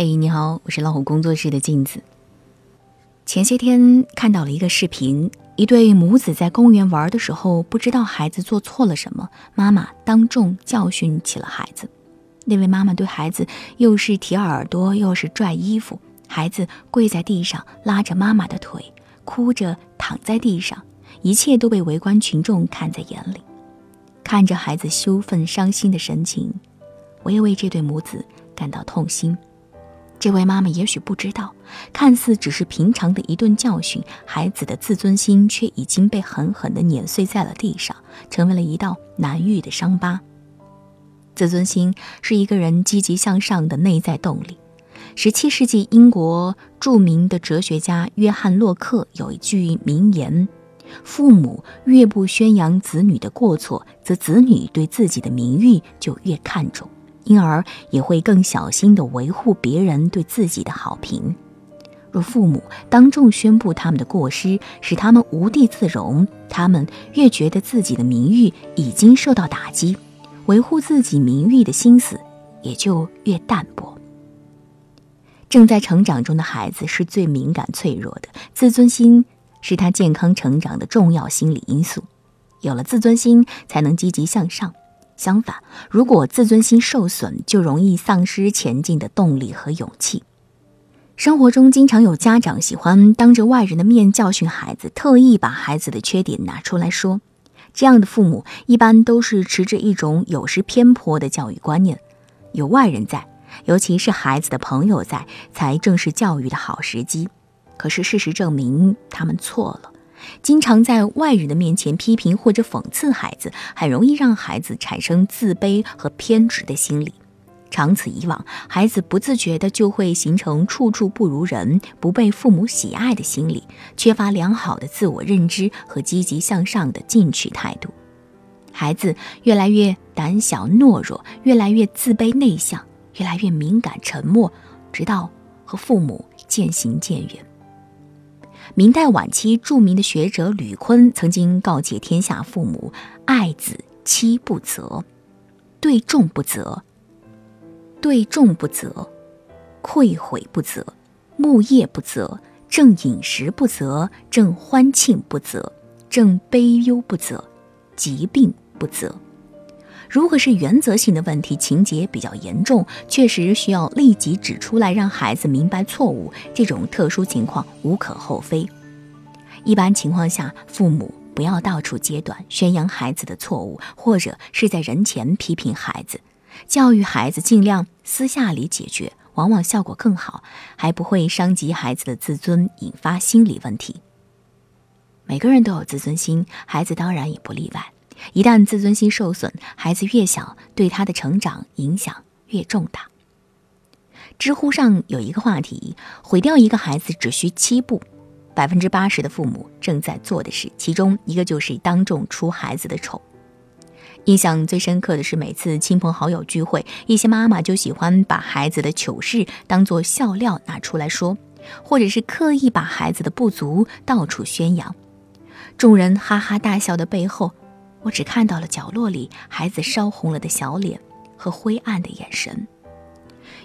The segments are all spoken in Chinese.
嘿，你好，我是老虎工作室的镜子。前些天看到了一个视频，一对母子在公园玩的时候，不知道孩子做错了什么，妈妈当众教训起了孩子。那位妈妈对孩子又是提耳朵，又是拽衣服，孩子跪在地上拉着妈妈的腿，哭着躺在地上，一切都被围观群众看在眼里。看着孩子羞愤伤心的神情，我也为这对母子感到痛心。这位妈妈也许不知道，看似只是平常的一顿教训，孩子的自尊心却已经被狠狠地碾碎在了地上，成为了一道难愈的伤疤。自尊心是一个人积极向上的内在动力。十七世纪英国著名的哲学家约翰·洛克有一句名言：“父母越不宣扬子女的过错，则子女对自己的名誉就越看重。”因而也会更小心地维护别人对自己的好评。若父母当众宣布他们的过失，使他们无地自容，他们越觉得自己的名誉已经受到打击，维护自己名誉的心思也就越淡薄。正在成长中的孩子是最敏感脆弱的，自尊心是他健康成长的重要心理因素。有了自尊心，才能积极向上。相反，如果自尊心受损，就容易丧失前进的动力和勇气。生活中经常有家长喜欢当着外人的面教训孩子，特意把孩子的缺点拿出来说。这样的父母一般都是持着一种有失偏颇的教育观念。有外人在，尤其是孩子的朋友在，才正是教育的好时机。可是事实证明，他们错了。经常在外人的面前批评或者讽刺孩子，很容易让孩子产生自卑和偏执的心理。长此以往，孩子不自觉的就会形成处处不如人、不被父母喜爱的心理，缺乏良好的自我认知和积极向上的进取态度。孩子越来越胆小懦弱，越来越自卑内向，越来越敏感沉默，直到和父母渐行渐远。明代晚期著名的学者吕坤曾经告诫天下父母：爱子妻不责，对众不责；对众不责，愧悔不责；木业不责，正饮食不责，正欢庆不责，正悲忧不责，疾病不责。如果是原则性的问题，情节比较严重，确实需要立即指出来，让孩子明白错误。这种特殊情况无可厚非。一般情况下，父母不要到处揭短、宣扬孩子的错误，或者是在人前批评孩子。教育孩子尽量私下里解决，往往效果更好，还不会伤及孩子的自尊，引发心理问题。每个人都有自尊心，孩子当然也不例外。一旦自尊心受损，孩子越小，对他的成长影响越重大。知乎上有一个话题：毁掉一个孩子只需七步。百分之八十的父母正在做的事，其中一个就是当众出孩子的丑。印象最深刻的是，每次亲朋好友聚会，一些妈妈就喜欢把孩子的糗事当做笑料拿出来说，或者是刻意把孩子的不足到处宣扬。众人哈哈大笑的背后。我只看到了角落里孩子烧红了的小脸和灰暗的眼神。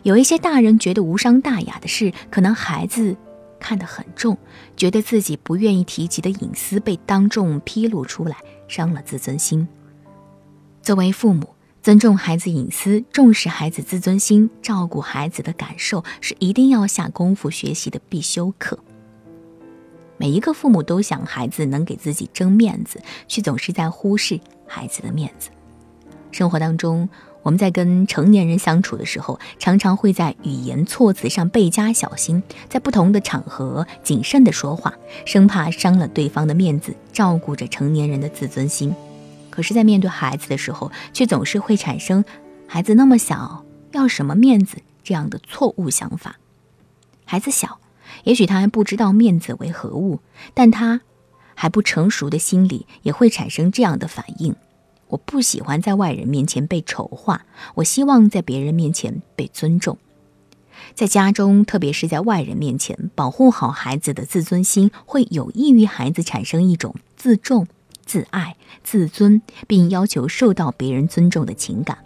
有一些大人觉得无伤大雅的事，可能孩子看得很重，觉得自己不愿意提及的隐私被当众披露出来，伤了自尊心。作为父母，尊重孩子隐私，重视孩子自尊心，照顾孩子的感受，是一定要下功夫学习的必修课。每一个父母都想孩子能给自己争面子，却总是在忽视孩子的面子。生活当中，我们在跟成年人相处的时候，常常会在语言措辞上倍加小心，在不同的场合谨慎的说话，生怕伤了对方的面子，照顾着成年人的自尊心。可是，在面对孩子的时候，却总是会产生“孩子那么小，要什么面子”这样的错误想法。孩子小。也许他还不知道面子为何物，但他还不成熟的心里也会产生这样的反应：我不喜欢在外人面前被丑化，我希望在别人面前被尊重。在家中，特别是在外人面前，保护好孩子的自尊心，会有益于孩子产生一种自重、自爱、自尊，并要求受到别人尊重的情感。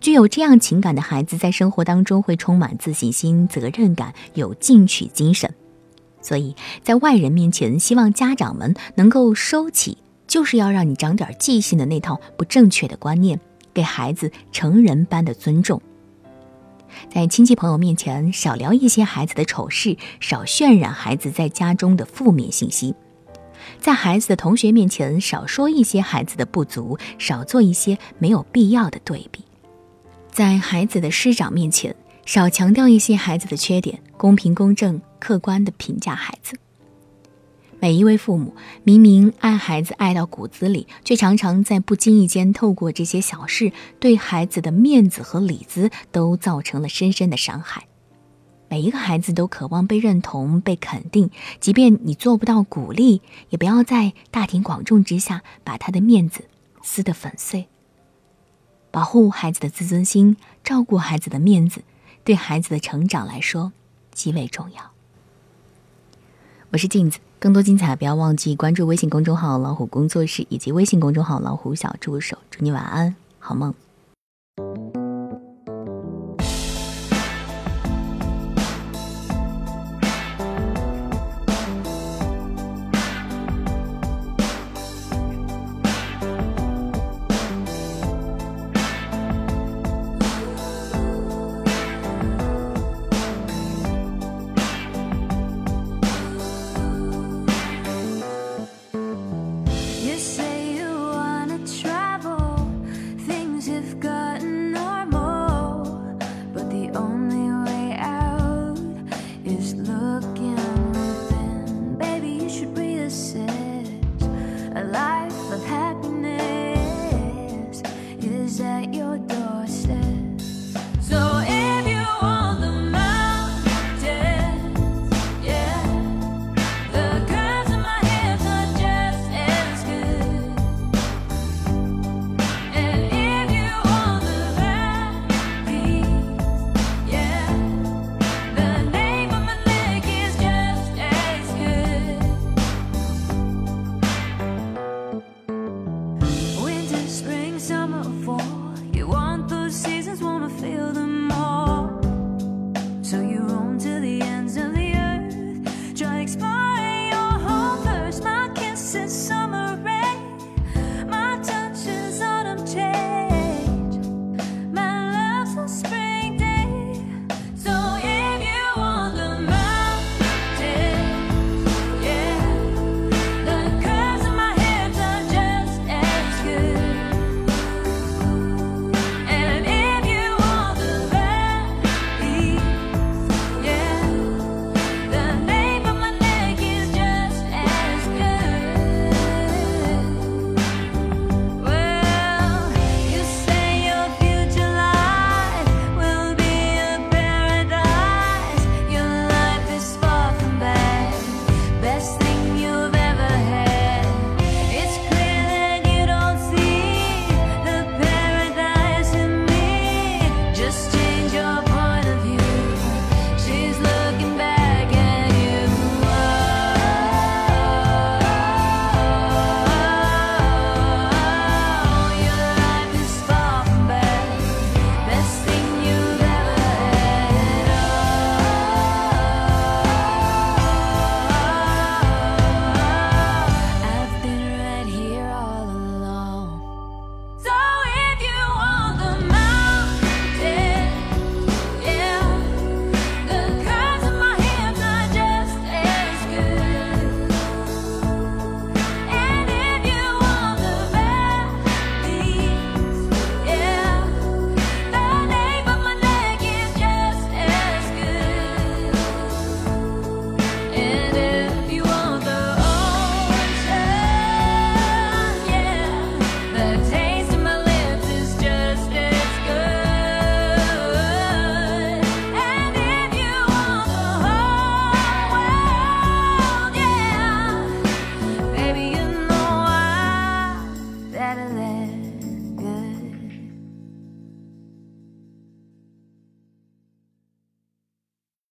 具有这样情感的孩子，在生活当中会充满自信心、责任感，有进取精神。所以在外人面前，希望家长们能够收起，就是要让你长点记性的那套不正确的观念，给孩子成人般的尊重。在亲戚朋友面前，少聊一些孩子的丑事，少渲染孩子在家中的负面信息；在孩子的同学面前，少说一些孩子的不足，少做一些没有必要的对比；在孩子的师长面前，少强调一些孩子的缺点，公平公正。客观的评价孩子。每一位父母明明爱孩子爱到骨子里，却常常在不经意间透过这些小事，对孩子的面子和里子都造成了深深的伤害。每一个孩子都渴望被认同、被肯定，即便你做不到鼓励，也不要在大庭广众之下把他的面子撕得粉碎。保护孩子的自尊心，照顾孩子的面子，对孩子的成长来说极为重要。我是镜子，更多精彩不要忘记关注微信公众号“老虎工作室”以及微信公众号“老虎小助手”。祝你晚安，好梦。